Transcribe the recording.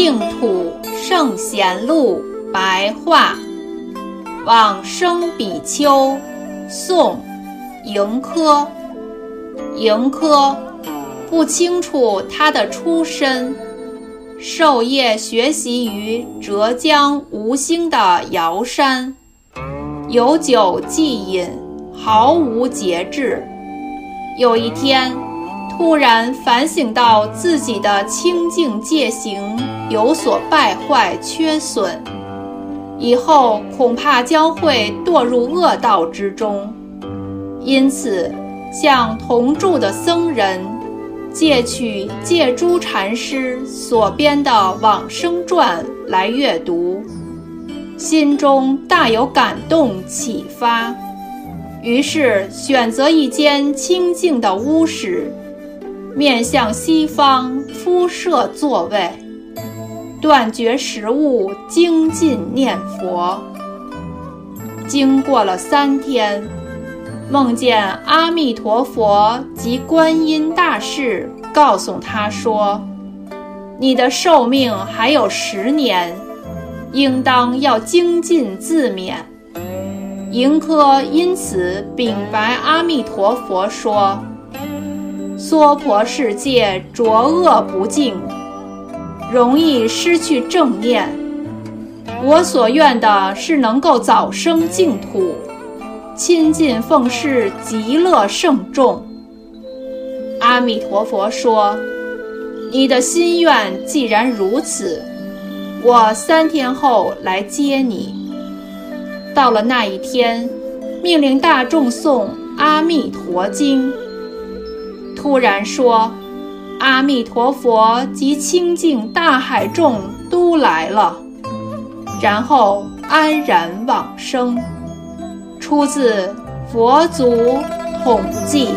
净土圣贤录白话，往生比丘，宋，迎科。迎科不清楚他的出身，授业学习于浙江吴兴的瑶山，有酒即饮，毫无节制。有一天，突然反省到自己的清净戒行有所败坏缺损，以后恐怕将会堕入恶道之中，因此向同住的僧人借取戒珠禅师所编的《往生传》来阅读，心中大有感动启发，于是选择一间清静的屋室。面向西方铺设座位，断绝食物，精进念佛。经过了三天，梦见阿弥陀佛及观音大士告诉他说：“你的寿命还有十年，应当要精进自勉。”迎科因此禀白阿弥陀佛说。娑婆世界浊恶不净，容易失去正念。我所愿的是能够早生净土，亲近奉事极乐圣众。阿弥陀佛说：“你的心愿既然如此，我三天后来接你。”到了那一天，命令大众诵《阿弥陀经》。突然说：“阿弥陀佛及清净大海众都来了。”然后安然往生。出自《佛祖统记》。